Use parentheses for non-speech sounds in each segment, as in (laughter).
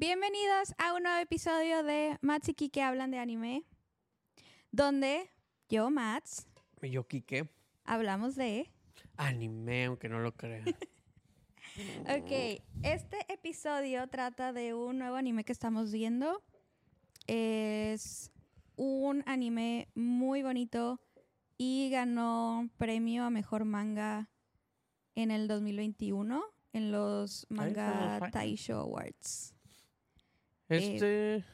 Bienvenidos a un nuevo episodio de Mats y Kike hablan de anime, donde yo, Mats, Y yo, Quique, hablamos de... anime, aunque no lo crean. (laughs) Ok, este episodio trata de un nuevo anime que estamos viendo. Es un anime muy bonito y ganó premio a mejor manga en el 2021 en los Manga Taisho Awards. Este.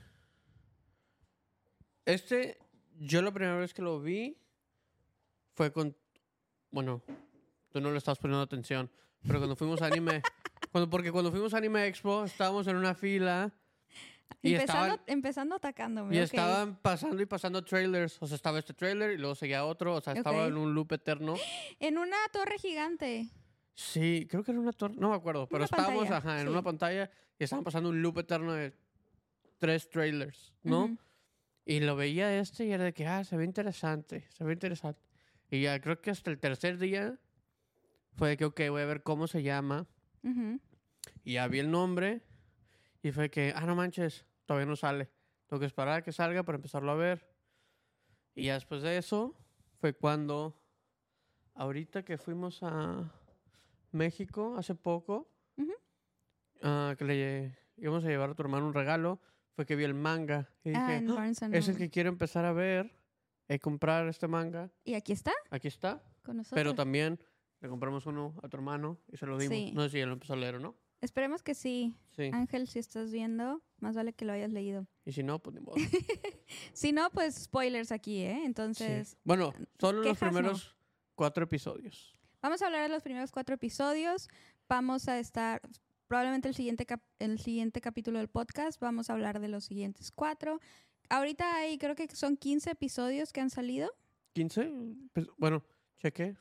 Este, yo la primera vez que lo vi fue con. Bueno, tú no le estabas poniendo atención, pero cuando fuimos a anime. (laughs) cuando, porque cuando fuimos a Anime Expo, estábamos en una fila y empezando, estaban, empezando atacándome. y estaban pasando y pasando trailers. O sea, estaba este trailer y luego seguía otro. O sea, estaba en un loop eterno. (gasps) En una torre gigante. Sí, creo que era una torre, no me acuerdo, pero Una estábamos pantalla, ajá, en sí. una pantalla y estaban pasando un loop eterno de tres trailers, ¿no? Ujú. Y lo veía este y era de que, ah, se ve interesante, se ve interesante. Y ya creo que hasta el tercer día fue de que, ok, voy a ver cómo se llama. Ujú. Y ya vi el nombre y fue que, ah, no manches, todavía no sale. Tengo que esperar a que salga para empezarlo a ver. Y ya después de eso fue cuando, ahorita que fuimos a México hace poco, Ujú. ah, que le íbamos a llevar a tu hermano un regalo, fue que vi el manga. Y dije, Ah, en "Ah, Barnes and es el que quiero empezar a ver, y comprar este manga. Y aquí está, Aquí está. con nosotros. Pero también le compramos uno a tu hermano y se lo dimos. Sí. No sé si él lo empezó a leer o no. Esperemos que sí. Sí. Ángel, si estás viendo, más vale que lo hayas leído. Y si no, pues ni modo. (laughs) Si no, pues spoilers aquí, ¿eh? Sí. Entonces, Bueno, solo los quejas no. primeros cuatro episodios. vamos a hablar de los primeros cuatro episodios. Vamos a estar, probablemente el siguiente, cap- el siguiente capítulo del podcast, vamos a hablar de los siguientes cuatro. Ahorita hay, creo que son 15 episodios que han salido. ¿15? Pues, bueno, chequé.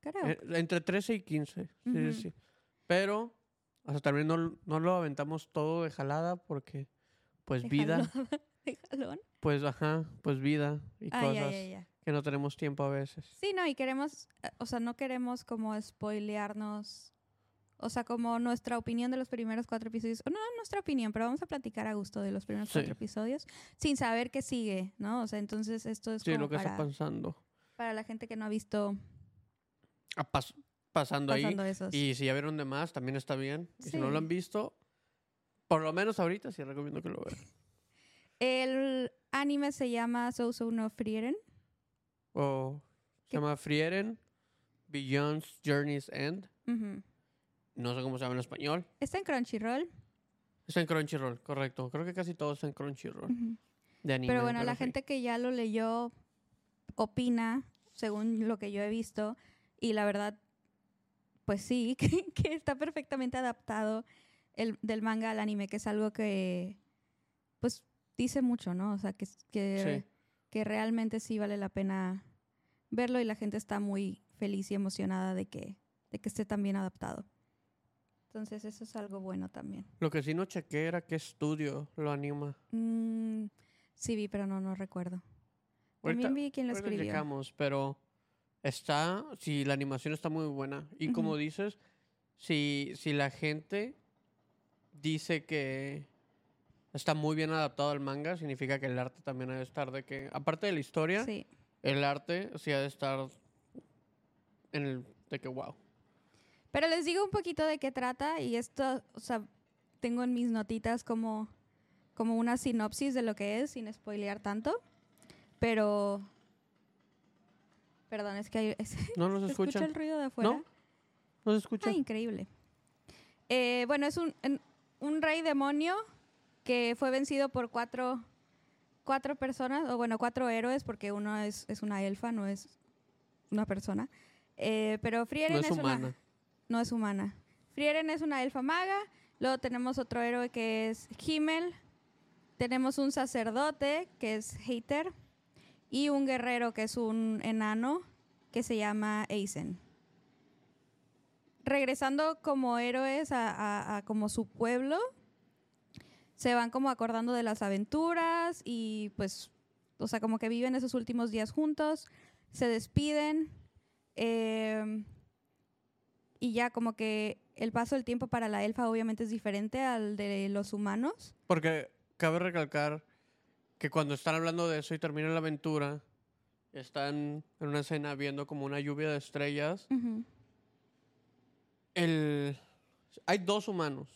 Creo. Eh, entre 13 y 15. Sí, Ujú. sí, sí. Pero, hasta también no, no lo aventamos todo de jalada porque, pues, vida. Déjalo- déjalón. (laughs) Pues, ajá, pues vida y Ah, ya, cosas ya, ya. que no tenemos tiempo a veces. Sí, no, y queremos, eh, o sea, no queremos como spoilearnos, o sea, como nuestra opinión de los primeros cuatro episodios, no nuestra opinión, pero vamos a platicar a gusto de los primeros Sí. cuatro episodios, sin saber qué sigue, ¿no? O sea, entonces esto es Sí, como lo que para, está pasando. para la gente que no ha visto Ah, pas- pasando, pasando ahí. esos. Y si ya vieron de más, también está bien. Y si no lo han visto, por lo menos ahorita sí recomiendo que lo vean. El anime se llama So So no Frieren. O se ¿Qué? llama Frieren Beyond's Journey's End. Ujú. No sé cómo se llama en español. Está en Crunchyroll, Está en Crunchyroll, correcto. Creo que casi todo está en Crunchyroll. De anime. pero bueno, la sí. gente que ya lo leyó opina, según lo que yo he visto, y la verdad, pues sí, (laughs) que, que está perfectamente adaptado el, del manga al anime, que es algo que, pues, dice mucho, ¿no? O sea, que, que, Sí. que realmente sí vale la pena verlo y la gente está muy feliz y emocionada de que, de que esté tan bien adaptado. Entonces, eso es algo bueno también. Lo que sí no chequé era qué estudio lo anima. Mm, sí vi, pero no, no recuerdo. También vi quién lo escribió. checamos, pero está, si la animación está muy buena. Y como dices, si, si la gente dice que está muy bien adaptado al manga, significa que el arte también ha de estar de que, aparte de la historia, Sí. el arte sí ha de estar en el de que wow. Pero les digo un poquito de qué trata y esto, o sea, tengo en mis notitas como, como una sinopsis de lo que es, sin spoilear tanto. Pero... Perdón, es que hay... es- (laughs) ¿No nos ¿se escucha escuchan? el ruido de afuera? ¿No? ¿No se escucha? Ah, increíble. Eh, bueno, es un, en- un rey demonio que fue vencido por cuatro, cuatro personas, o bueno, cuatro héroes, porque uno es, es una elfa, no es una persona. Eh, pero Frieren no es una- humana. No es humana. Frieren es una elfa maga. Luego tenemos otro héroe que es Himmel. Tenemos un sacerdote que es Hater. Y un guerrero que es un enano que se llama Eisen. Regresando como héroes a como su pueblo, se van como acordando de las aventuras y pues, o sea, como que viven esos últimos días juntos, se despiden. eh, y ya como que el paso del tiempo para la elfa obviamente es diferente al de los humanos. Porque cabe recalcar que cuando están hablando de eso y termina la aventura, están en una escena viendo como una lluvia de estrellas. El, hay dos humanos,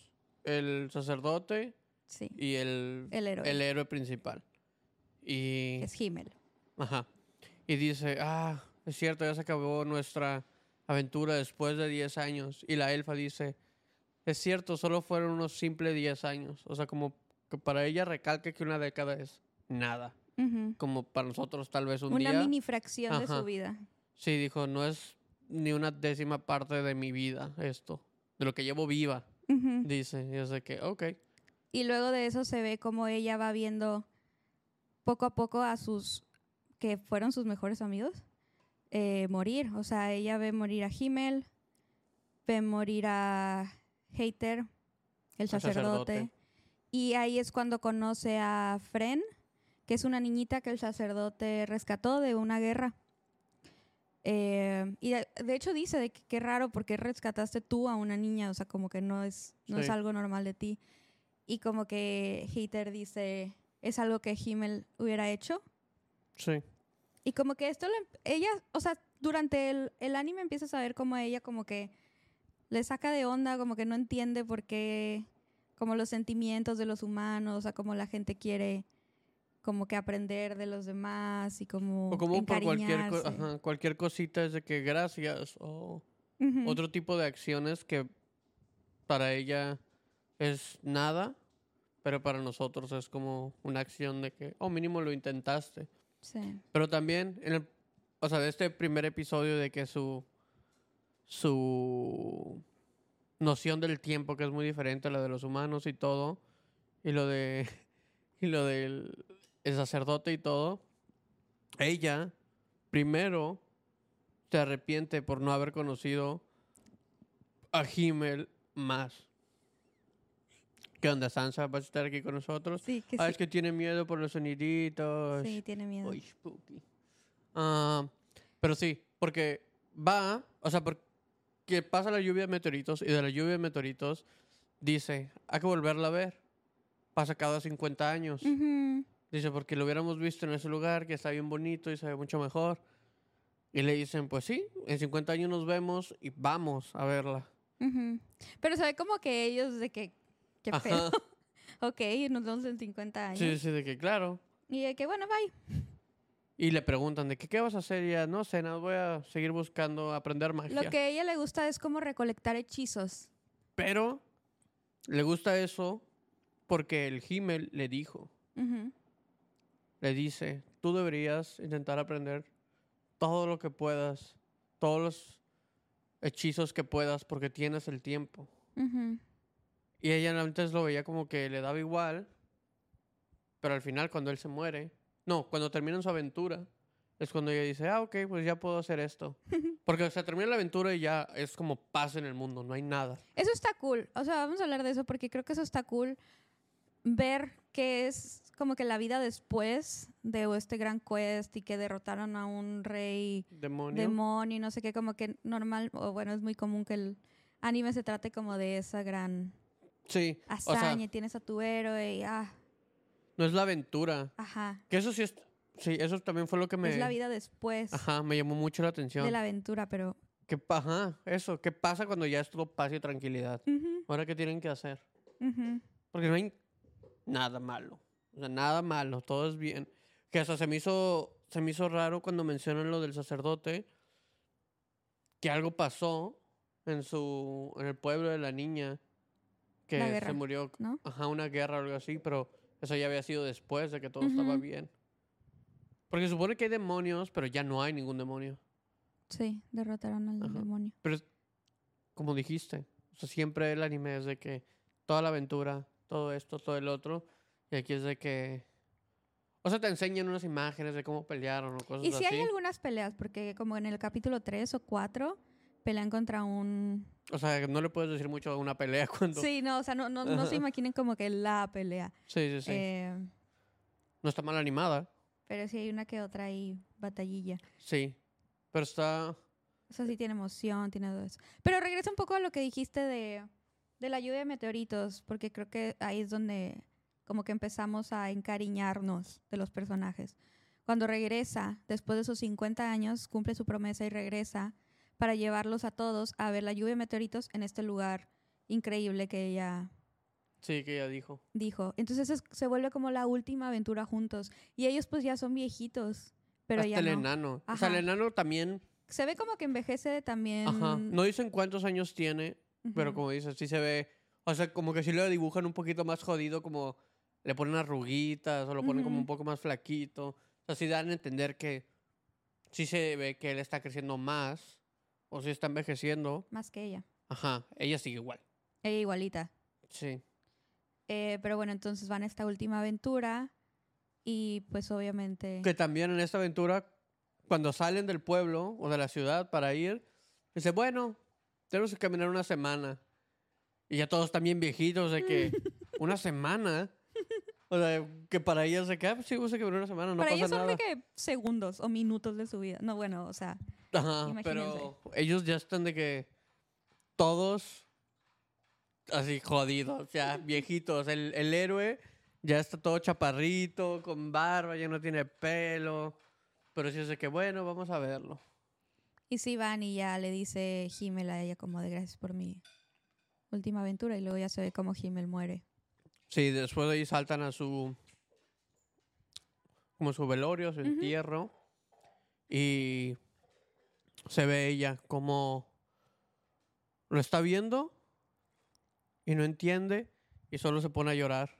el sacerdote Sí, y el, el héroe, el héroe principal. Y, es Himmel. ajá, y dice, ah, es cierto, ya se acabó nuestra aventura después de 10 años. Y la elfa dice, es cierto, solo fueron unos simples 10 años. O sea, como que para ella recalca que una década es nada. Como para nosotros tal vez un Una día. mini fracción de su vida. Sí, dijo, no es ni una décima parte de mi vida esto. De lo que llevo viva, dice. Y es de que, ok. Y luego de eso se ve como ella va viendo poco a poco a sus, que fueron sus mejores amigos, eh, morir. O sea, ella ve morir a Himmel, ve morir a Hater, el sacerdote. sacerdote. Y ahí es cuando conoce a Fren, que es una niñita que el sacerdote rescató de una guerra. Eh, y de, de hecho dice de que qué raro porque rescataste tú a una niña, o sea, como que no es, no es algo normal de ti. Y como que Hater dice, es algo que Himmel hubiera hecho. Sí. Y como que esto, le- ella, o sea, durante el, el anime empiezas a ver como ella como que le saca de onda, como que no entiende por qué, como los sentimientos de los humanos, o sea, como la gente quiere como que aprender de los demás y como, O como por cualquier, co- encariñarse. ajá, cualquier cosita es de que gracias. O otro tipo de acciones que para ella es nada. Pero para nosotros es como una acción de que, oh, mínimo lo intentaste. Pero también, en el, o sea, de este primer episodio de que su, su noción del tiempo, que es muy diferente a la de los humanos y todo, y lo de, (laughs) y lo del el sacerdote y todo, ella primero se arrepiente por no haber conocido a Himmel más. ¿Qué onda, Sansa? ¿Vas a estar aquí con nosotros? Sí, que Ah, sí. es que tiene miedo por los soniditos. Sí, tiene miedo. Uy, spooky. Ah, pero sí, porque va, o sea, porque pasa la lluvia de meteoritos y de la lluvia de meteoritos dice, hay que volverla a ver. Pasa cada 50 años. Ujú. Dice, porque lo hubiéramos visto en ese lugar que está bien bonito y se ve mucho mejor. Y le dicen, pues sí, en 50 años nos vemos y vamos a verla. Ujú. Pero se ve como que ellos de que, qué Ajá. pedo. (laughs) ok, nos vemos en 50 años. Sí, sí, de que claro. Y de que, bueno, bye. Y le preguntan de que, ¿qué vas a hacer? Y ella, no sé, nada, voy a seguir buscando aprender magia. Lo que a ella le gusta es como recolectar hechizos. Pero le gusta eso porque el Himmel le dijo, le dice, tú deberías intentar aprender todo lo que puedas, todos los hechizos que puedas porque tienes el tiempo. Ujú. Y ella antes lo veía como que le daba igual, pero al final cuando él se muere, no, cuando terminan su aventura, es cuando ella dice, ah, ok, pues ya puedo hacer esto. (laughs) Porque se termina la aventura y ya es como paz en el mundo, no hay nada. Eso está cool. O sea, vamos a hablar de eso porque creo que eso está cool. Ver que es como que la vida después de este gran quest y que derrotaron a un rey Demonio. demonio y no sé qué, como que normal, o bueno, es muy común que el anime se trate como de esa gran sí, o sea, hazaña. tienes a tu héroe y ah, no es la aventura. ajá. Que eso sí es, sí, eso también fue lo que me, Es la vida después ajá, me llamó mucho la atención. de la aventura, pero... ¿Qué, ajá, eso, ¿qué pasa cuando ya es todo paz y tranquilidad? Ujú, Ahora, ¿qué tienen que hacer? ujú. Porque no hay nada malo. O sea, nada malo, todo es bien. Que hasta se me hizo, se me hizo raro cuando mencionan lo del sacerdote, que algo pasó en su, en el pueblo de la niña, que La se guerra, murió, ¿no? ajá, una guerra o algo así, pero eso ya había sido después de que todo estaba Ujú. bien. Porque se supone que hay demonios, pero ya no hay ningún demonio. Sí, derrotaron al Ajá. demonio. Pero como dijiste, o sea, siempre el anime es de que toda la aventura, todo esto, todo el otro, y aquí es de que... O sea, te enseñan unas imágenes de cómo pelearon o cosas Y sí así. hay algunas peleas, porque como en el capítulo 3 o 4 pelean contra un... O sea, no le puedes decir mucho a una pelea (laughs) cuando... Sí, Sí, no, o sea, no, no, no se imaginen como que la pelea. sí, sí. Eh, No está mal animada, pero sí hay una que otra ahí batallilla. sí. Pero está... O sea, sí tiene emoción, tiene todo eso. Pero regresa un poco a lo que dijiste de, de la lluvia de meteoritos, porque creo que ahí es donde como que empezamos a encariñarnos de los personajes. Cuando regresa, después de esos 50 años, cumple su promesa y regresa para llevarlos a todos a ver la lluvia de meteoritos en este lugar increíble que ella Sí, que ella dijo. dijo. Entonces es- se vuelve como la última aventura juntos. Y ellos pues ya son viejitos, pero Hasta ya el no. enano. O sea, el enano también. Se ve como que envejece también. Ajá. No dicen cuántos años tiene, pero como dices, sí se ve. O sea, como que sí lo dibujan un poquito más jodido, como le ponen arruguitas o lo ponen como un poco más flaquito. O sea, sí dan a entender que sí se ve que él está creciendo más o sí está envejeciendo. Más que ella. Ajá, ella sigue igual. Ella igualita. Sí. Eh, pero bueno, entonces van a esta última aventura y pues obviamente... Que también en esta aventura, cuando salen del pueblo o de la ciudad para ir, dice, bueno, tenemos que caminar una semana. Y ya todos bien viejitos, de que (laughs) una semana. O sea, que para ellos se queda, pues sí, vamos a caminar una semana, no Para pasa ellos son nada. de que segundos o minutos de su vida. No, bueno, o sea, Ajá, imagínense. pero ellos ya están de que todos así jodidos, ya (laughs) viejitos. El, el héroe ya está todo chaparrito, con barba, ya no tiene pelo. Pero sí es de que, bueno, vamos a verlo. y sí van y ya le dice Himmel a ella como de gracias por mi última aventura y luego ya se ve como Himmel muere. Sí, después de ahí saltan a su. como su velorio, su Ujú. entierro. Y se ve ella como lo está viendo y no entiende y solo se pone a llorar.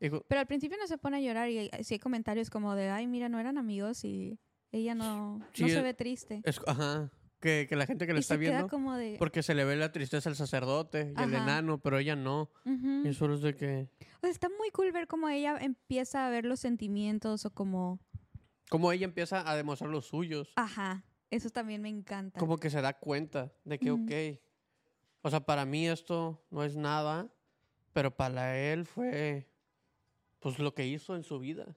Y cu- Pero al principio no se pone a llorar y sí hay comentarios como de, ay, mira, no eran amigos y ella no, Sí, no se eh, ve triste. es- ajá, que, que la gente que le y está viendo, como de... porque se le ve la tristeza al sacerdote y Ajá. enano, pero ella no. Ujú. Y solo es de que. O sea, está muy cool ver cómo ella empieza a ver los sentimientos o como, Como ella empieza a demostrar los suyos. ajá, eso también me encanta. como que se da cuenta de que, Ujú. ok, o sea, para mí esto no es nada, pero para él fue, pues, lo que hizo en su vida.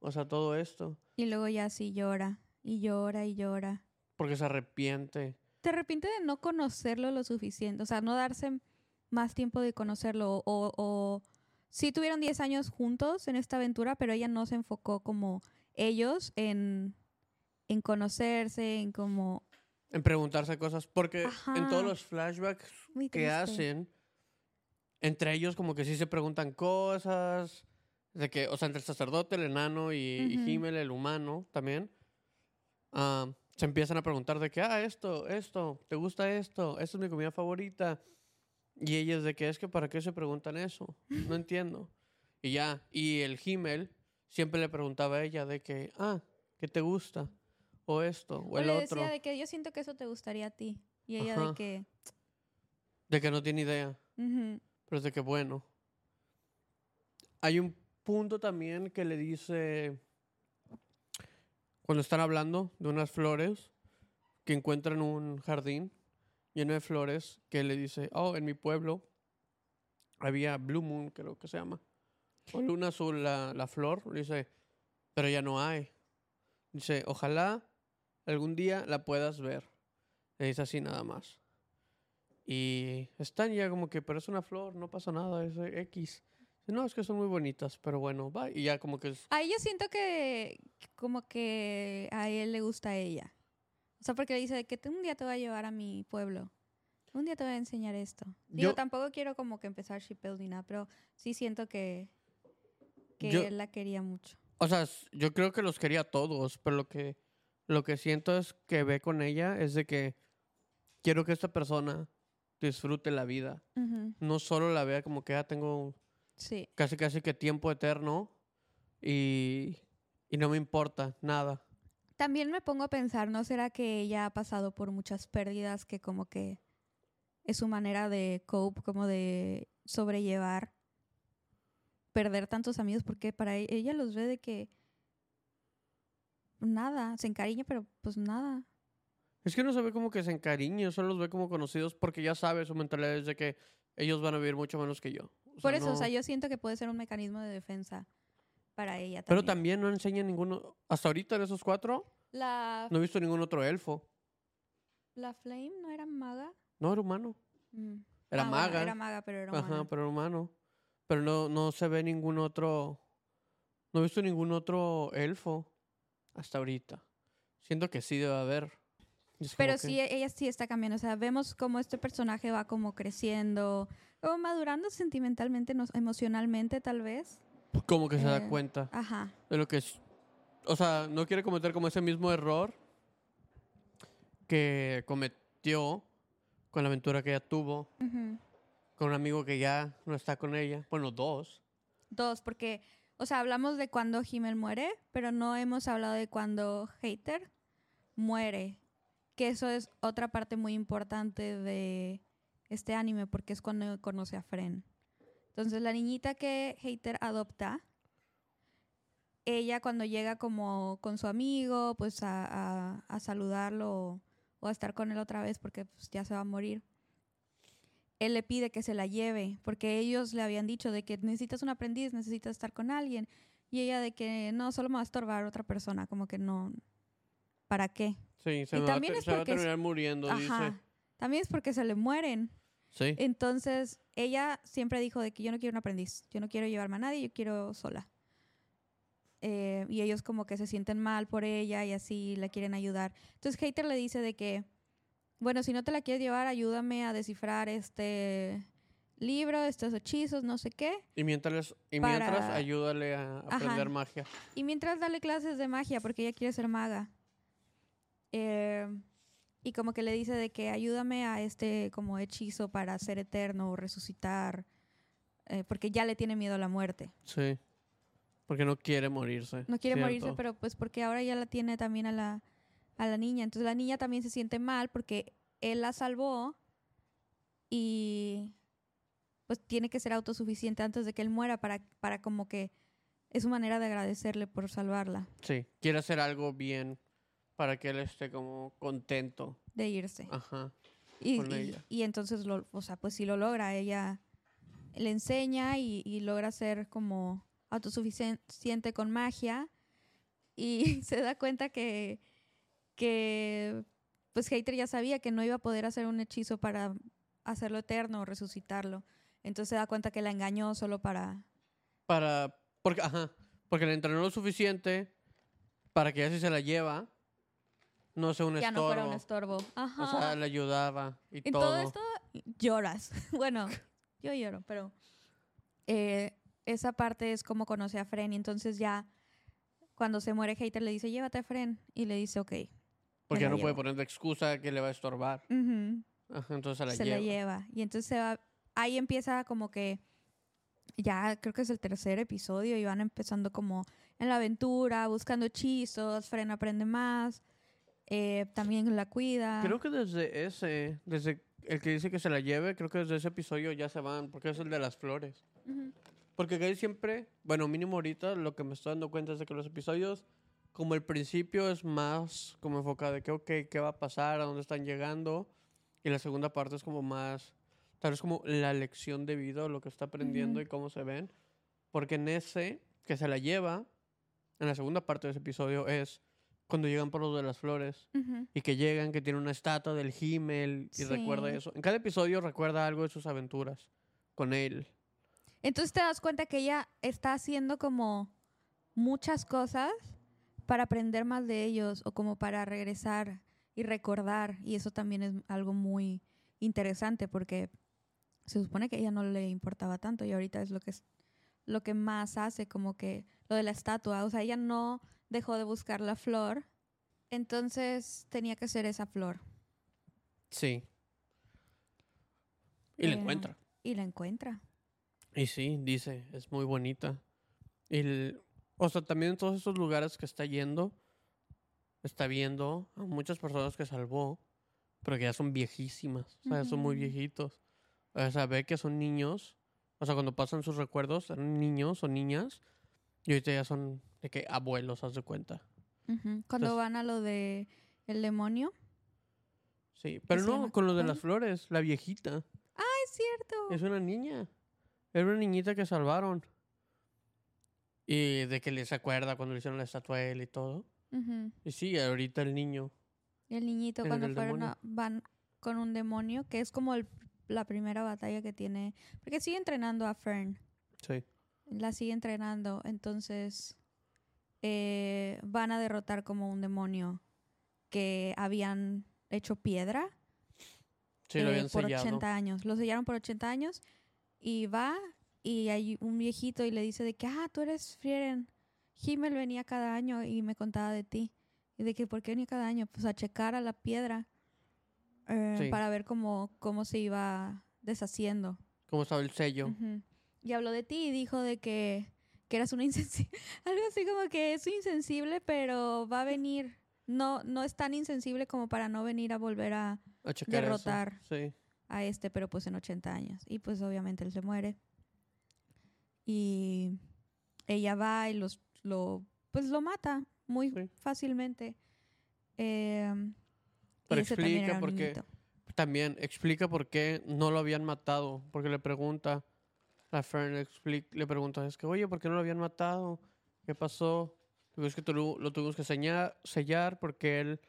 O sea, todo esto, Y luego ya sí llora y llora y llora. porque se arrepiente. ¿Te arrepientes de no conocerlo lo suficiente? O sea, no darse más tiempo de conocerlo o... o sí tuvieron 10 años juntos en esta aventura, pero ella no se enfocó como ellos en, en conocerse, en como... En preguntarse cosas, porque en todos Ajá. los flashbacks que hacen, entre ellos como que sí se preguntan cosas, de que, o sea, entre el sacerdote, el enano y, y Ujú. Himmel, el humano también, ah, se empiezan a preguntar de que, ah, esto, esto, ¿te gusta esto? Esta es mi comida favorita. Y ellos de que es que, ¿para qué se preguntan eso? No (laughs) entiendo. Y ya, y el Himmel siempre le preguntaba a ella de que, ah, ¿qué te gusta? O esto, o, O el le otro. decía de que yo siento que eso te gustaría a ti. Y ella de Ajá. que... De que no tiene idea. ujú, Pero es de que bueno. Hay un punto también que le dice. Cuando están hablando de unas flores, que encuentran un jardín lleno de flores, que le dice: Oh, en mi pueblo había Blue Moon, creo que se llama. O luna azul, la, la flor. Dice: Pero ya no hay. Dice: Ojalá algún día la puedas ver. Le dice así nada más. Y están ya como que, pero es una flor, no pasa nada, es X. No, es que son muy bonitas, pero bueno, va. Y ya como que es, Ahí yo siento que como que a él le gusta a ella. O sea, porque le dice de que "Tú un día te voy a llevar a mi pueblo. Un día te voy a enseñar esto. Digo, Yo- tampoco quiero como que empezar shipbuilding ni nada, pero sí siento que, que Yo- él la quería mucho. O sea, yo creo que los quería a todos, pero lo que, lo que siento es que ve con ella es de que quiero que esta persona disfrute la vida. No solo la vea como que ya tengo Sí. casi casi que tiempo eterno y, y no me importa nada. También me pongo a pensar, ¿no será que ella ha pasado por muchas pérdidas que como que es su manera de cope, como de sobrellevar perder tantos amigos? Porque para e- ella los ve de que nada, se encariña, pero pues nada. Es que no se ve como que se encariñe, solo los ve como conocidos porque ya sabe su mentalidad es de que ellos van a vivir mucho menos que yo. O Por eso, o sea, yo siento que puede ser un mecanismo de defensa para ella Pero también. también no enseña ninguno. Hasta ahorita de esos cuatro, La, no he visto ningún otro elfo. La Flame no era maga. No, era humano. Mm. Era Ah, bueno, maga. era maga, pero era humana. Ajá, pero era humano. Pero no, no se ve ningún otro. No he visto ningún otro elfo hasta ahorita. Siento que sí debe haber. Pero que- sí, ella sí está cambiando. O sea, vemos cómo este personaje va como creciendo, como madurando sentimentalmente, no- emocionalmente tal vez. Como que se da eh, cuenta Ajá. de lo que es. O sea, no quiere cometer como ese mismo error que cometió con la aventura que ella tuvo con un amigo que ya no está con ella. Bueno, dos. Dos, porque, o sea, hablamos de cuando Himmel muere, pero no hemos hablado de cuando Hater muere. Que eso es otra parte muy importante de este anime, porque es cuando conoce a Fren. Entonces, la niñita que Hater adopta, ella cuando llega como con su amigo, pues a, a- saludarlo o, o a estar con él otra vez porque pues, ya se va a morir. Él le pide que se la lleve porque ellos le habían dicho de que necesitas un aprendiz, necesitas estar con alguien. Y ella de que no, solo me va a estorbar otra persona, como que no, ¿para qué? Sí, se, Y va, también te- es se va a porque terminar muriendo, dice. Ajá. También es porque se le mueren. Sí. Entonces, ella siempre dijo de que yo no quiero un aprendiz, yo no quiero llevarme a nadie, yo quiero sola. Eh, y ellos como que se sienten mal por ella y así la quieren ayudar. Entonces, Hater le dice de que, bueno, si no te la quieres llevar, ayúdame a descifrar este libro, estos hechizos, no sé qué. Y mientras, y mientras ayúdale a Ajá. aprender magia. Y mientras dale clases de magia, porque ella quiere ser maga. Eh, y como que le dice de que ayúdame a este como hechizo para ser eterno o resucitar, eh, porque ya le tiene miedo a la muerte. Sí. Porque no quiere morirse. No quiere morirse, pero pues porque ahora ya la tiene también a la, a la niña. Entonces la niña también se siente mal porque él la salvó y pues tiene que ser autosuficiente antes de que él muera para, para como que es su manera de agradecerle por salvarla, Sí. Quiere hacer algo bien para que él esté como contento. de irse. Ajá. Y, con y- ella. y entonces, lo, o sea, pues sí lo logra. Ella le enseña y, y logra ser como autosuficiente con magia. Y (laughs) se da cuenta que, que pues Hater ya sabía que no iba a poder hacer un hechizo para hacerlo eterno o resucitarlo. Entonces se da cuenta que la engañó solo para... Para. Porque, ajá. Porque le entrenó lo suficiente para que ya si se la lleva, no sea un ya no estorbo. fuera un estorbo. Ajá. O sea, le ayudaba y En todo. todo esto lloras. (laughs) bueno, yo lloro, pero eh, esa parte es como conoce a Fren y entonces ya cuando se muere Hater le dice, llévate a Fren y le dice, ok. Porque ya no puede poner de excusa que le va a estorbar. Ujú, Ajá, entonces se la se lleva. la lleva. Y entonces va, ahí empieza como que, ya creo que es el tercer episodio y van empezando como en la aventura, buscando hechizos, Fren aprende más, eh, también la cuida. Creo que desde ese, desde el que dice que se la lleve, creo que desde ese episodio ya se van, porque es el de las flores. Ujú. Porque casi siempre, bueno, mínimo ahorita lo que me estoy dando cuenta es de que los episodios, como el principio es más como enfocado de que, ok, ¿qué va a pasar? ¿A dónde están llegando? Y la segunda parte es como más, tal vez como la lección de vida, lo que está aprendiendo y cómo se ven. Porque en ese, que se la lleva, en la segunda parte de ese episodio es cuando llegan por lo de las flores Ujú. y que llegan, que tiene una estatua del Himmel y recuerda Sí. eso. En cada episodio recuerda algo de sus aventuras con él. Entonces te das cuenta que ella está haciendo como muchas cosas para aprender más de ellos o como para regresar y recordar. Y eso también es algo muy interesante porque se supone que a ella no le importaba tanto y ahorita es lo que es lo que más hace, como que lo de la estatua. O sea, ella no dejó de buscar la flor, entonces tenía que ser esa flor. Sí. Y la Eh, encuentra. Y la encuentra. Y sí, dice, es muy bonita. Y el- o sea, también en todos esos lugares que está yendo, está viendo a muchas personas que salvó, pero que ya son viejísimas, o sea, son muy viejitos. O sea, ve que son niños, o sea, cuando pasan sus recuerdos, eran niños o niñas, y ahorita ya son de que abuelos, haz de cuenta. Cuando Entonces- van a lo de el demonio. Sí, pero no, llama? con lo de las flores, la viejita. Es cierto. Es una niña. Era una niñita que salvaron. Y de que les acuerda cuando le hicieron la estatua a él y todo. Ujú. Y sí, ahorita el niño Y el niñito cuando el fueron a- van con un demonio, que es como el- la primera batalla que tiene. Porque sigue entrenando a Fern. Sí. La sigue entrenando. Entonces eh, van a derrotar como un demonio que habían hecho piedra Sí, lo eh, habían por sellado. 80 años. Lo sellaron por 80 años y va y hay un viejito y le dice de que, ah, tú eres Frieren. Himmel venía cada año y me contaba de ti. Y de que, ¿por qué venía cada año? Pues a checar a la piedra eh, Sí. para ver cómo, cómo se iba deshaciendo. ¿Cómo estaba el sello? Ujú. Y habló de ti y dijo de que, que eras una insensible. (laughs) Algo así como que es insensible, pero va a venir. No, no es tan insensible como para no venir a volver a, A derrotar. Sí. a este, pero pues en 80 años. Y pues obviamente él se muere. Y ella va y los, lo, pues lo mata muy Sí. fácilmente. Em, Pero explica por qué. También explica por qué no lo habían matado. Porque le pregunta, la Fern le, pregunta, es que, oye, ¿por qué no lo habían matado? ¿Qué pasó? Es que lo, lo tuvimos que sellar porque él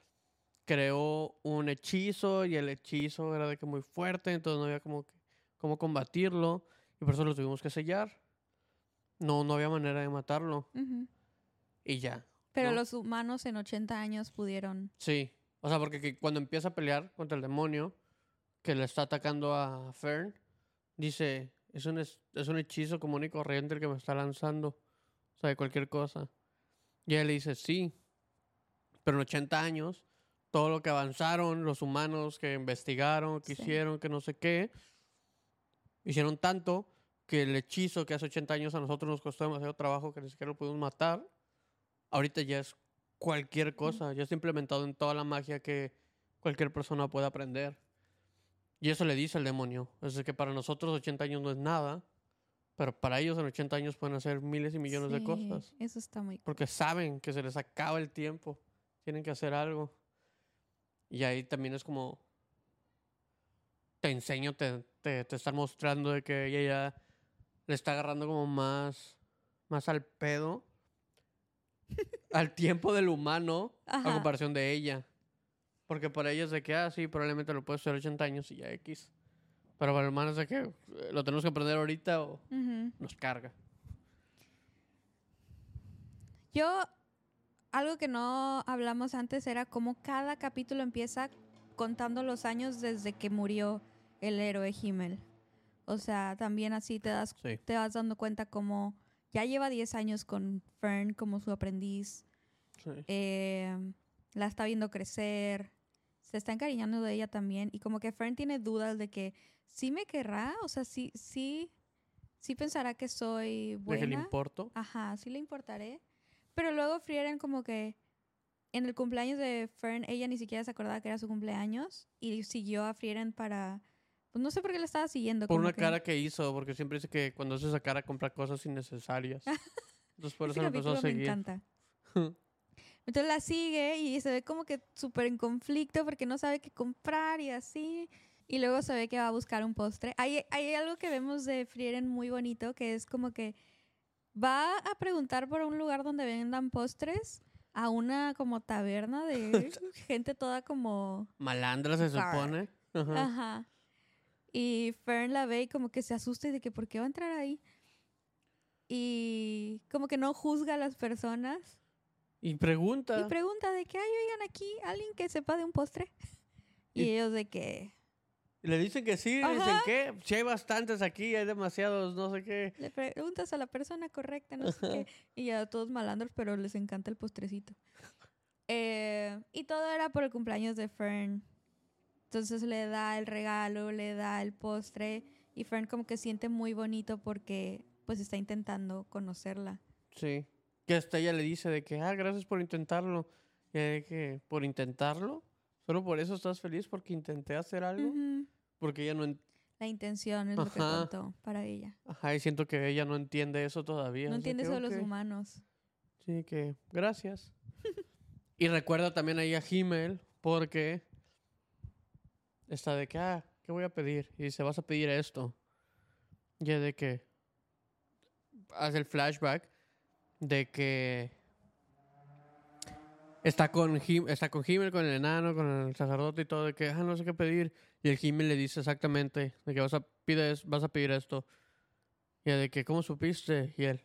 creó un hechizo y el hechizo era de que muy fuerte, entonces no había como cómo combatirlo y por eso lo tuvimos que sellar. No, no había manera de matarlo Ujú. y ya. Pero ¿no? los humanos en 80 años pudieron... Sí. O sea, porque que cuando empieza a pelear contra el demonio que le está atacando a Fern, dice, es un, es, es un hechizo común y corriente el que me está lanzando. O sea, de cualquier cosa. Y él le dice, sí. Pero en 80 años, todo lo que avanzaron, los humanos que investigaron, que Sí. hicieron, que no sé qué, hicieron tanto que el hechizo que hace 80 años a nosotros nos costó demasiado trabajo que ni siquiera lo pudimos matar, ahorita ya es cualquier cosa, ya está implementado en toda la magia que cualquier persona puede aprender. Y eso le dice el demonio. Es que para nosotros 80 años no es nada, pero para ellos en 80 años pueden hacer miles y millones de Sí, cosas. Eso está muy... Porque saben que se les acaba el tiempo. Tienen que hacer algo. Y ahí también es como. Te enseño, te, te, te están mostrando de que ella ya le está agarrando como más. Más al pedo. (laughs) al tiempo del humano. A comparación de ella. Porque para ella es de que, ah, sí, probablemente lo puedes hacer 80 años y ya X. Pero para el humano es de que eh, lo tenemos que aprender ahorita o nos carga. Yo, algo que no hablamos antes era cómo cada capítulo empieza contando los años desde que murió el héroe Himmel. O sea, también así te das Sí. te vas dando cuenta como ya lleva 10 años con Fern como su aprendiz. Sí. eh, la está viendo crecer. Se está encariñando de ella también. Y como que Fern tiene dudas de que sí me querrá. O sea, sí, sí, sí pensará que soy ¿De que le buena. importo? Ajá, sí le importaré. Pero luego Frieren como que en el cumpleaños de Fern, ella ni siquiera se acordaba que era su cumpleaños y siguió a Frieren para... Pues no sé por qué le estaba siguiendo. Por una que- cara que hizo, porque siempre dice que cuando hace esa cara compra cosas innecesarias. (laughs) Entonces por eso lo empezó a capítulo me seguir. encanta. (laughs) Entonces la sigue y se ve como que súper en conflicto porque no sabe qué comprar y así. Y luego se ve que va a buscar un postre. Hay, hay algo que vemos de Frieren muy bonito que es como que va a preguntar por un lugar donde vendan postres a una como taberna de (laughs) gente toda como... Malandra se supone. Ajá. Ajá. Y Fern la ve y como que se asusta y de que ¿por qué va a entrar ahí? Y como que no juzga a las personas. Y pregunta. Y pregunta de que, ay, oigan aquí, alguien que sepa de un postre. (laughs) Y, Y- ellos de que le dicen que sí, le dicen que si hay bastantes aquí, hay demasiados, no sé qué. le preguntas a la persona correcta, no sé qué. Y ya todos malandros, pero les encanta el postrecito. Eh, y todo era por el cumpleaños de Fern. Entonces le da el regalo, le da el postre. Y Fern como que siente muy bonito porque pues está intentando conocerla. Sí. Que hasta ella le dice de que, ah, gracias por intentarlo. Y de que, ¿por intentarlo? ¿Solo por eso estás feliz? ¿Porque intenté hacer algo? Ujú. Porque ella no... La intención es lo que Ajá. contó para ella. Ajá, y siento que ella no entiende eso todavía. No entiende eso de los humanos. Sí, que gracias. (laughs) y recuerda también ahí a Himmel porque está de que, ah, ¿qué voy a pedir? Y dice, vas a pedir esto. Y es de que hace el flashback de que está con Him, está con Himmel, con el enano, con el sacerdote y todo, de que, ah, no sé qué pedir. Y el Himmel le dice exactamente, de que vas a, pides, vas a pedir esto. Y de que, ¿cómo supiste? Y él,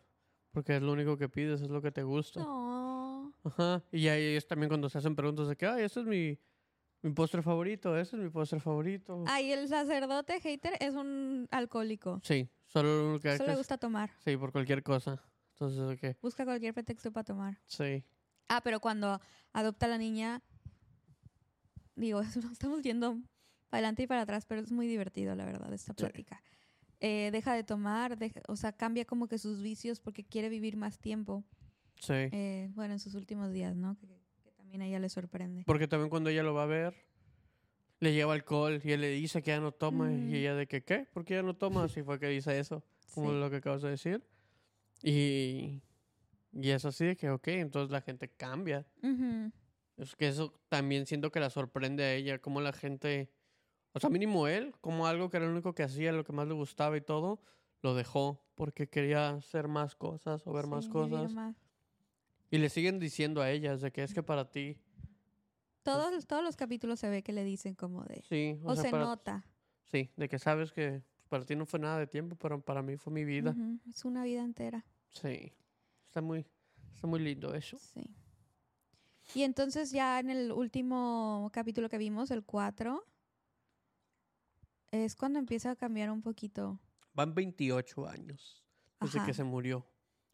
porque es lo único que pides, es lo que te gusta. No. Ajá. Y ahí es también cuando se hacen preguntas de que, ay, ese es mi, mi postre favorito, ese es mi postre favorito. Ay, el sacerdote hater es un alcohólico. Sí, solo lo único que Solo le gusta tomar. Sí, por cualquier cosa. Entonces, que, Busca cualquier pretexto para tomar. sí. Ah, pero cuando adopta a la niña, digo, (laughs) estamos yendo para adelante y para atrás, pero es muy divertido, la verdad, esta Sí. plática. Eh, deja de tomar, deja- o sea, cambia como que sus vicios porque quiere vivir más tiempo. Sí. Eh, bueno, en sus últimos días, ¿no? Que también a ella le sorprende. Porque también cuando ella lo va a ver, le lleva alcohol y él le dice que ya no toma. Mm. Y ella de que, ¿qué? ¿Por qué ya no toma? (laughs) Así fue que dice eso, como Sí. lo que acabas de decir. Y, y es así de que, ok, entonces la gente cambia. Es que eso también siento que la sorprende a ella, como la gente, o sea, mínimo él, como algo que era lo único que hacía, lo que más le gustaba y todo, lo dejó porque quería hacer más cosas o ver más Sí, vivir cosas. más. Y le siguen diciendo a ellas de que es que para ti, Todos, todos los capítulos se ve que le dicen como de... sí, o, O, sea, se para- nota. Sí, de que sabes que para ti no fue nada de tiempo, pero para mí fue mi vida. Es una vida entera. Sí. Está muy, está muy lindo eso. Sí. Y entonces ya en el último capítulo que vimos, el 4, es cuando empieza a cambiar un poquito. Van 28 años desde Ajá. que se murió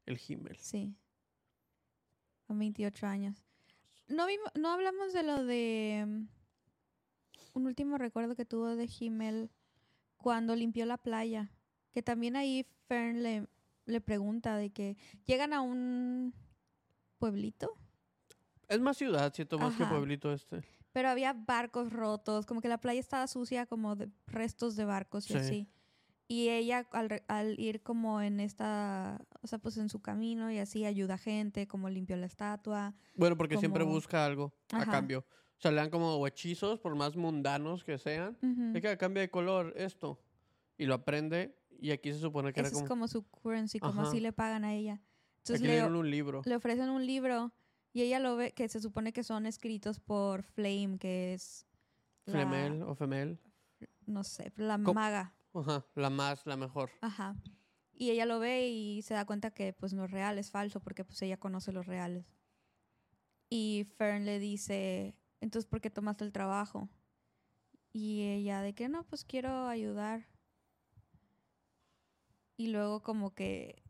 el Himmel. Sí. Con 28 años. No, vimos, no hablamos de lo de mm, un último recuerdo que tuvo de Himmel cuando limpió la playa. Que también ahí Fern le, le pregunta de que llegan a un pueblito. Es más ciudad, siento más que pueblito este. Pero había barcos rotos, como que la playa estaba sucia como de restos de barcos y Sí. así. Y ella al, al ir como en esta, o sea, pues en su camino y así ayuda a gente, como limpió la estatua. Bueno, porque siempre Como- busca algo a Ajá. cambio. O sea, le dan como hechizos, por más mundanos que sean. Ujú. De que cambia de color esto. Y lo aprende. Y aquí se supone que Eso era como. es como su currency, como Ajá. así le pagan a ella. Entonces aquí le dieron un libro. le ofrecen un libro y ella lo ve, que se supone que son escritos por Flame, que es la, Flemel o Femel. no sé, la maga. Ajá. La más, la mejor. Ajá. Y ella lo ve y se da cuenta que pues no es real, es falso, porque pues ella conoce los reales. Y Fern le dice, entonces, ¿por qué tomaste el trabajo? Y ella de que no, pues quiero ayudar. Y luego como que,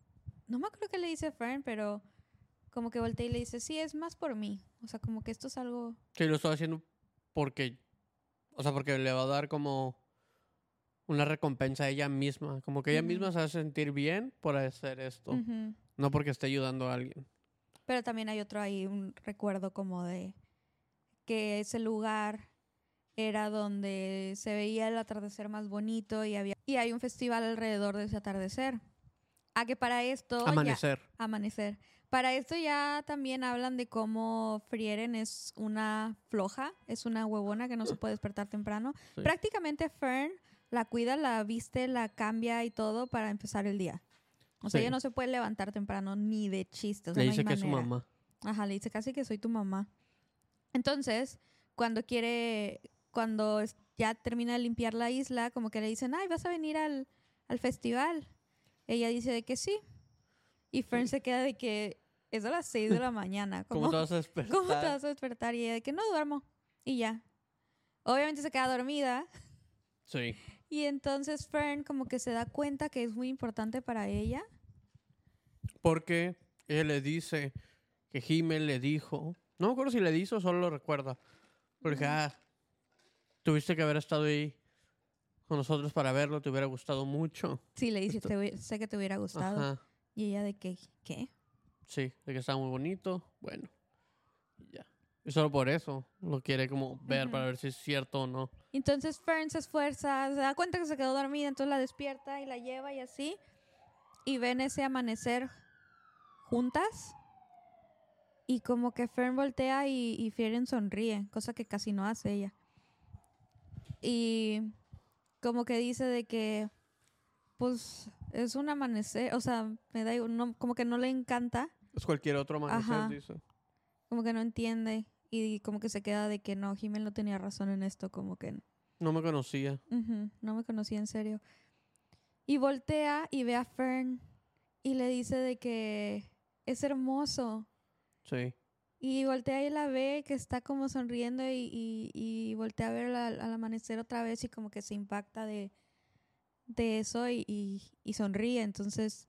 no me acuerdo qué le dice Fern, pero como que voltea y le dice, sí, es más por mí. O sea, como que esto es algo... Sí, lo estoy haciendo porque. O sea, porque le va a dar como. Una recompensa a ella misma. Como que ella Ujú. misma se a sentir bien por hacer esto. Ujú. No porque esté ayudando a alguien. Pero también hay otro ahí, un recuerdo como de que ese lugar era donde se veía el atardecer más bonito y había y hay un festival alrededor de ese atardecer. A que para esto ya- Amanecer. amanecer. Para esto ya también hablan de cómo Frieren es una floja, es una huevona que no se puede despertar temprano. Sí. Prácticamente Fern la cuida, la viste, la cambia y todo para empezar el día. O sea, Sí. ella no se puede levantar temprano ni de chiste. o sea, Le no hay dice que es su mamá. Ajá, le dice casi que soy tu mamá. Entonces, cuando quiere, cuando ya termina de limpiar la isla, como que le dicen, ay, vas a venir al, al festival. Ella dice de que sí. Y Fern se queda de que es a las 6 de la (laughs) mañana. ¿Cómo ¿Cómo, te vas a despertar? ¿Cómo te vas a despertar? Y ella de que no duermo. Y ya. Obviamente se queda dormida. Sí. (laughs) Y entonces Fern como que se da cuenta que es muy importante para ella. Porque él le dice que Himmel le dijo. No me acuerdo si le dijo solo lo recuerda. Porque, ah, tuviste que haber estado ahí con nosotros para verlo, te hubiera gustado mucho. Sí, le dice, Esto- "Te hubi- sé que te hubiera gustado. Ajá. Y ella de que, ¿qué? Sí, de que está muy bonito. Bueno. Y solo por eso lo quiere como ver Ujú. para ver si es cierto o no. Entonces Fern se esfuerza, se da cuenta que se quedó dormida, entonces la despierta y la lleva y así. Y ven ese amanecer juntas. Y como que Fern voltea y, y Fieren sonríe, cosa que casi no hace ella. Y como que dice de que, pues, es un amanecer, o sea, me da igual, no- como que no le encanta. Es cualquier otro amanecer, Ajá. dice. como que no entiende y como que se queda de que no, Himmel no tenía razón en esto, como que No me conocía. ujú, no me conocía en serio. Y voltea y ve a Fern y le dice de que es hermoso. Sí. Y voltea y la ve que está como sonriendo y, y, y voltea a ver al, al amanecer otra vez y como que se impacta de, de eso y, y, y sonríe. Entonces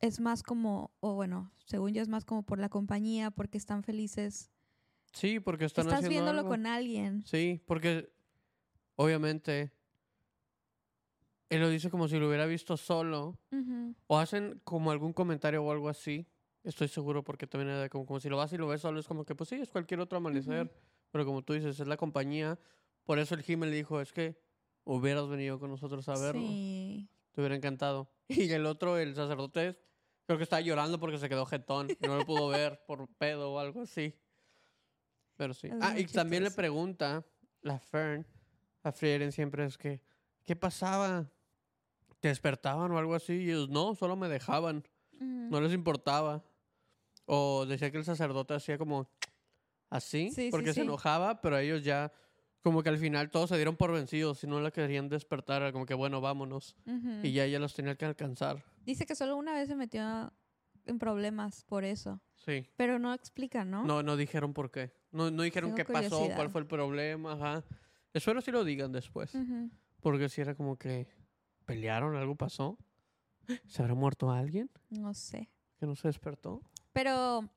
es más como, o bueno, según yo es más como por la compañía, porque están felices. Sí, porque están Estás haciendo viéndolo algo. con alguien. Sí, porque obviamente él lo dice como si lo hubiera visto solo. Ujú, O hacen como algún comentario o algo así. Estoy seguro porque también era como, como si lo vas y lo ves solo, es como que pues sí, es cualquier otro amanecer. Pero como tú dices, es la compañía. Por eso el Himmel dijo, es que hubieras venido con nosotros a verlo. Sí. Te hubiera encantado. (laughs) Y el otro, el sacerdote, creo que estaba llorando porque se quedó jetón. no lo pudo ver por pedo o algo así. Pero sí. Es Ah, y también le chistoso. pregunta la Fern a Frieren siempre es que, ¿qué pasaba? ¿Te despertaban o algo así? Y ellos, no, solo me dejaban. No les importaba. O decía que el sacerdote hacía como así, Sí, sí, porque se sí. enojaba, pero ellos ya, como que al final todos se dieron por vencidos. Si no la querían despertar, era como que bueno, vámonos. Ujú. Y ya ella los tenía que alcanzar. Dice que solo una vez se metió en problemas por eso. Sí. Pero no explica, ¿no? No, no dijeron por qué. No, no dijeron Tengo qué pasó, curiosidad. cuál fue el problema, ajá. Espero si lo digan después. Ujú. Porque si era como que pelearon, algo pasó. ¿Se habrá muerto alguien No sé. que no se despertó? Pero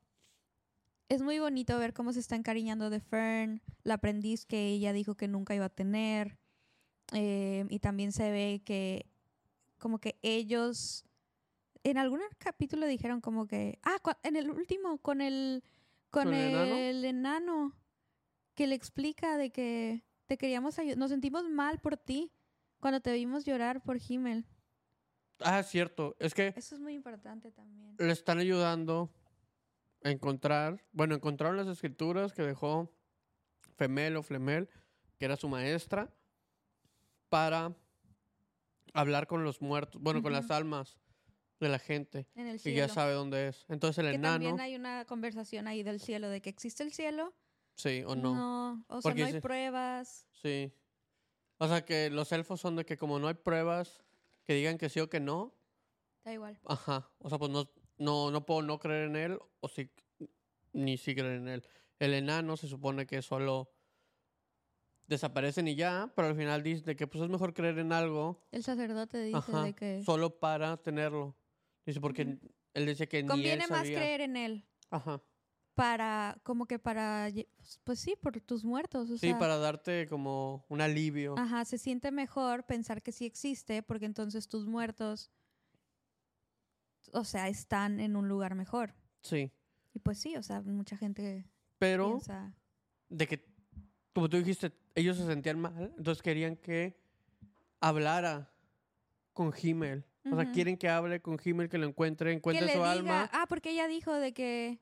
es muy bonito ver cómo se está encariñando de Fern, la aprendiz que ella dijo que nunca iba a tener. Eh, y también se ve que como que ellos en algún capítulo dijeron como que ah en el último con el con, ¿Con el enano? el enano que le explica de que te queríamos ayudar nos sentimos mal por ti cuando te vimos llorar por Himmel Ah, cierto. Es que eso es muy importante también le están ayudando a encontrar, bueno, encontraron las escrituras que dejó Femel o Flemel, que era su maestra, para hablar con los muertos, bueno, con las almas de la gente, en el y cielo ya sabe dónde es. Entonces el que enano, también hay una conversación ahí del cielo de que existe el cielo sí o no, o sea no hay pruebas sí. O sea que los elfos son de que como no hay pruebas que digan que sí o que no, da igual Ajá. O sea, pues no, no, no puedo no creer en él o sí, ni sí creer en él. El enano se supone que solo desaparecen y ya, pero al final dice de que pues es mejor creer en algo el sacerdote dice ajá, de que solo para tenerlo. Dice porque él decía que ni él conviene más sabía. creer en él Ajá. para como que para pues, pues sí por tus muertos o Sí, sea para darte como un alivio. ajá se siente mejor pensar que sí existe porque entonces tus muertos o sea están en un lugar mejor Sí. y pues sí o sea mucha gente Pero piensa de que, como tú dijiste, ellos se sentían mal, entonces querían que hablara con Himmel. O sea, quieren que hable con Himmel, que lo encuentre, encuentre su diga alma, ah porque ella dijo de que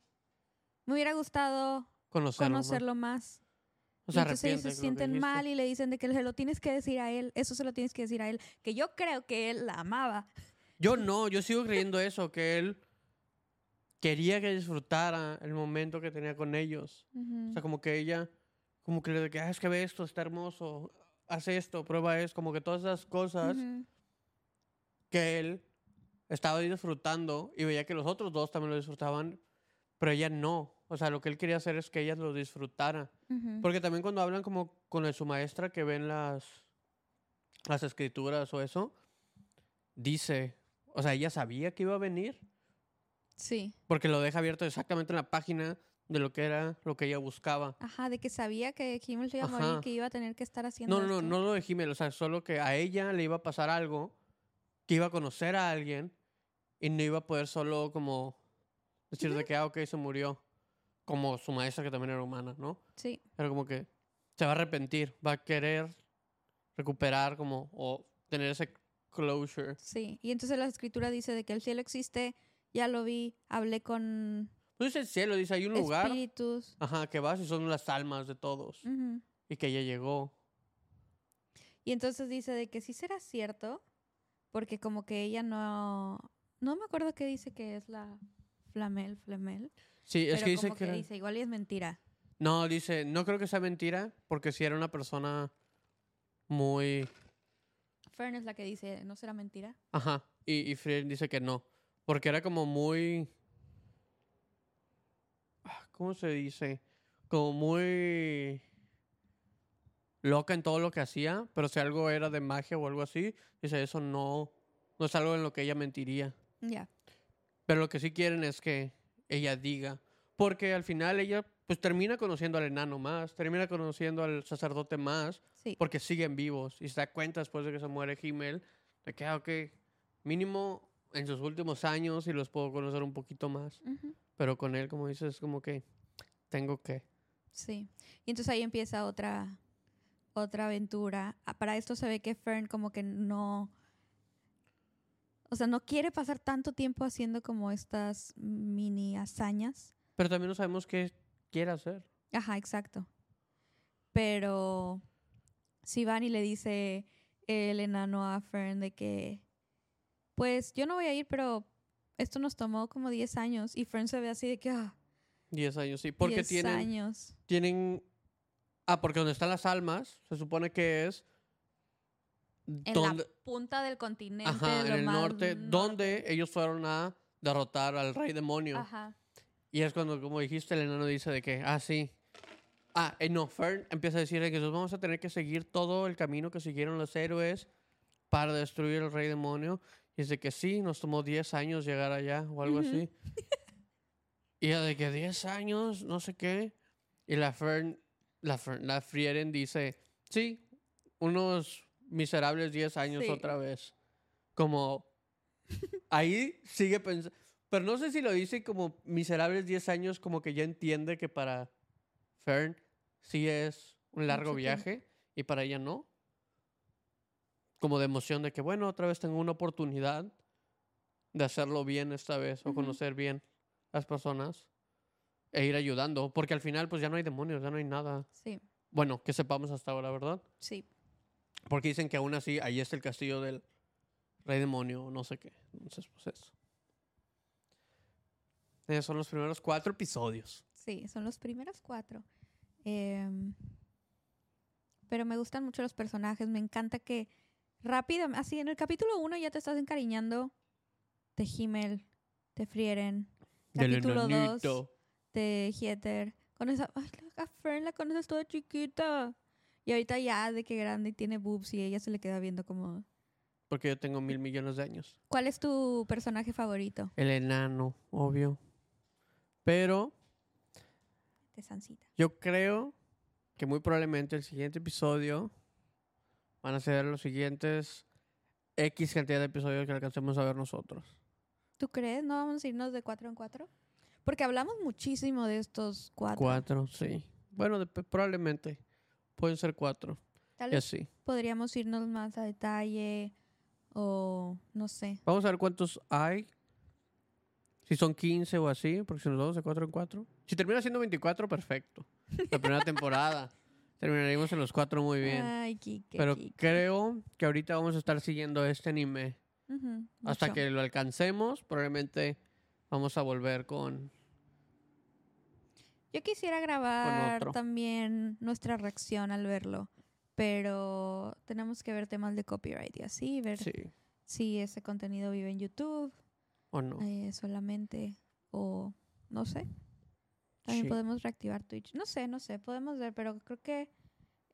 me hubiera gustado conocerlo. ¿no? conocerlo más O Y sea, entonces ellos se sienten mal y le dicen de que se lo tienes que decir a él. Eso se lo tienes que decir a él. Que yo creo que él la amaba. Yo no, yo sigo creyendo eso, que él quería que disfrutara el momento que tenía con ellos. O sea, como que ella, como que le de que, ah, es que ve esto, está hermoso, haz esto, prueba eso, como que todas esas cosas. Que él estaba disfrutando y veía que los otros dos también lo disfrutaban, pero ella no. O sea, lo que él quería hacer es que ella lo disfrutara. Ujú. Porque también cuando hablan como con su maestra que ven las, las escrituras o eso, dice, o sea, ella sabía que iba a venir, Sí. porque lo deja abierto exactamente en la página de lo que era lo que ella buscaba. Ajá, de que sabía que Himmel se iba a morir, Ajá. que iba a tener que estar haciendo No, no, no, esto. no lo de Jiménez, o sea, solo que a ella le iba a pasar algo, que iba a conocer a alguien y no iba a poder solo como decir de que, ah, ok, se murió, como su maestra que también era humana, ¿no? Sí. Pero como que se va a arrepentir, va a querer recuperar como o tener ese closure. Sí. Y entonces la escritura dice de que el cielo existe, ya lo vi, hablé con No dice el cielo, dice hay un lugar, espíritus. ajá, que vas y son las almas de todos Ujú. y que ella llegó. Y entonces dice de que sí será cierto, porque como que ella no... No me acuerdo qué dice que es la Flamel, Flamel. Sí, es pero que dice como que, que, era- dice, igual y es mentira. No, dice, no creo que sea mentira, porque si era una persona muy... Fern es la que dice, ¿no será mentira? Ajá, y, y Frieden dice que no, porque era como muy... ah, ¿Cómo se dice? Como muy loca en todo lo que hacía, pero si algo era de magia o algo así, dice, eso no, no es algo en lo que ella mentiría. Ya. Pero lo que sí quieren es que ella diga. Porque al final ella pues termina conociendo al enano más, termina conociendo al sacerdote más, Sí. porque siguen vivos. Y se da cuenta después de que se muere Himmel, de que, ah, ok, mínimo en sus últimos años y los puedo conocer un poquito más. Ujú. Pero con él, como dices, es como que tengo que. Sí. Y entonces ahí empieza otra, otra aventura. Ah, Para esto se ve que Fern como que no... O sea, no quiere pasar tanto tiempo haciendo como estas mini hazañas. Pero también no sabemos qué quiere hacer. Ajá, exacto. Pero si van y le dice el enano a Fern de que, pues yo no voy a ir, pero esto nos tomó como 10 años. Y Fern se ve así de que, ah, Diez años, sí. Porque 10 tienen, años. tienen... Ah, porque donde están las almas, se supone que es... En donde- la punta del continente. Ajá, en lo el más norte, donde ellos fueron a derrotar al rey demonio. Ajá. Y es cuando, como dijiste, el enano dice de que, ah, sí. Ah, eh, no, Fern empieza a decir de que nos vamos a tener que seguir todo el camino que siguieron los héroes para destruir al rey demonio. Y dice que sí, nos tomó 10 años llegar allá o algo Ujú. así. (laughs) Y de que 10 años, no sé qué. Y la Fern, la, la Frieren dice, sí, unos miserables 10 años Sí. otra vez. Como ahí sigue pensando. Pero no sé si lo dice como miserables 10 años, como que ya entiende que para Fern sí es un largo Mucho tiempo. viaje y para ella no. Como de emoción de que, bueno, otra vez tengo una oportunidad de hacerlo bien esta vez o conocer bien las personas e ir ayudando, porque al final pues ya no hay demonios, ya no hay nada. Sí. Bueno, que sepamos hasta ahora, ¿verdad? Sí. Porque dicen que aún así ahí está el castillo del rey demonio, no sé qué. Entonces, pues eso. Eh, son los primeros cuatro episodios. Sí, son los primeros cuatro. Em, pero me gustan mucho los personajes. Me encanta que rápido, así en el capítulo uno ya te estás encariñando de Himmel, de Frieren. Capítulo 2 este, Heather. Con esa, ay, la Fern la conoces toda chiquita. Y ahorita ya de que grande y tiene boobs y ella se le queda viendo como... Porque yo tengo mil millones de años. ¿Cuál es tu personaje favorito? El enano, obvio. Pero... De Sancita. Yo creo que muy probablemente el siguiente episodio van a ser los siguientes X cantidad de episodios que alcancemos a ver nosotros. ¿Tú crees? ¿No vamos a irnos de cuatro en cuatro? Porque hablamos muchísimo de estos cuatro. Cuatro, sí. Bueno, probablemente. Pueden ser cuatro. Tal Y vez así. podríamos irnos más a detalle o no sé. Vamos a ver cuántos hay. Si son 15 o así, porque si nos vamos de 4 en 4. Si termina siendo 24, perfecto. La primera (laughs) temporada. Terminaríamos en los 4 muy bien. Ay, Kike, Pero Kike. creo que ahorita vamos a estar siguiendo este anime. Hasta que lo alcancemos, probablemente vamos a volver con... Yo quisiera grabar también nuestra reacción al verlo, pero tenemos que ver temas de copyright y así, ver Sí, si ese contenido vive en YouTube o no. eh, solamente o no sé. También Sí. podemos reactivar Twitch. No sé, no sé, podemos ver, pero creo que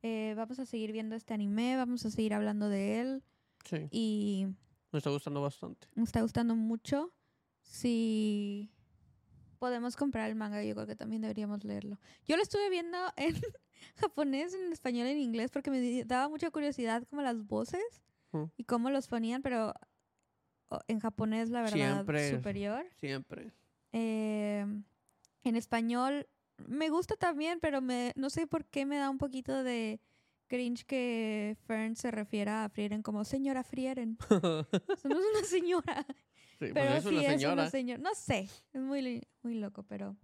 eh, vamos a seguir viendo este anime, vamos a seguir hablando de él Sí, y me está gustando bastante. me está gustando mucho. Si podemos comprar el manga, yo creo que también deberíamos leerlo. Yo lo estuve viendo (laughs) en japonés, en español, en inglés, porque me daba mucha curiosidad como las voces Mm. y cómo los ponían, pero en japonés, la verdad, Siempre es- superior. Siempre. Eh, en español me gusta también, pero me no sé por qué me da un poquito de cringe que Fern se refiera a Frieren como señora Frieren. (laughs) Es una señora. Sí, pues Pero es sí una es una señora. No sé, es muy, muy loco, pero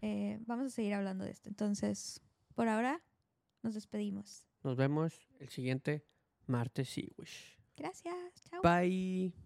eh, vamos a seguir hablando de esto. Entonces, por ahora, nos despedimos. Nos vemos el siguiente martes. Sí, wish. Gracias, chao. Bye.